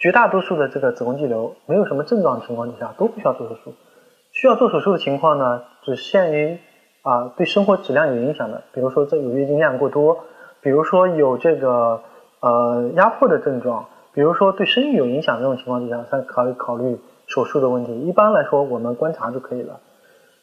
绝大多数的这个子宫肌瘤没有什么症状的情况之下都不需要做手术。需要做手术的情况呢，只限于啊对生活质量有影响的，比如说这有月经量过多，比如说有这个呃压迫的症状，比如说对生育有影响这种情况之下，才考虑考虑手术的问题。一般来说，我们观察就可以了。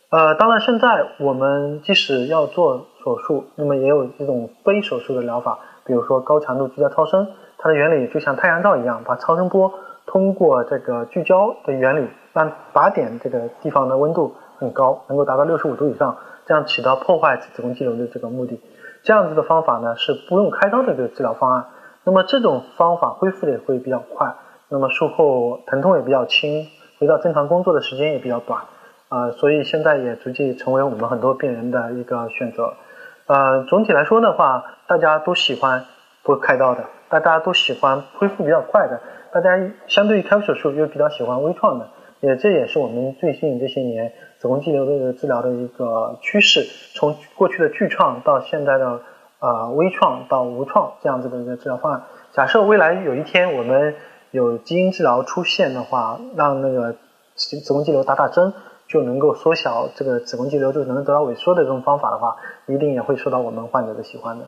呃，当然现在我们即使要做手术，那么也有这种非手术的疗法，比如说高强度聚焦超声，它的原理就像太阳照一样，把超声波通过这个聚焦的原理，让靶点这个地方的温度很高，能够达到六十五度以上，这样起到破坏子宫肌瘤的这个目的。这样子的方法呢是不用开刀的一个治疗方案。那么这种方法恢复的也会比较快，那么术后疼痛也比较轻，回到正常工作的时间也比较短，啊，所以现在也逐渐成为我们很多病人的一个选择。呃，总体来说的话，大家都喜欢不开刀的，但大家都喜欢恢复比较快的，大家相对于开腹手术又比较喜欢微创的，也这也是我们最近这些年子宫肌瘤的治疗的一个趋势，从过去的巨创到现在的。呃，微创到无创这样子的一个治疗方案。假设未来有一天我们有基因治疗出现的话，让那个子子宫肌瘤打打针就能够缩小这个子宫肌瘤就能得到萎缩的这种方法的话，一定也会受到我们患者的喜欢的。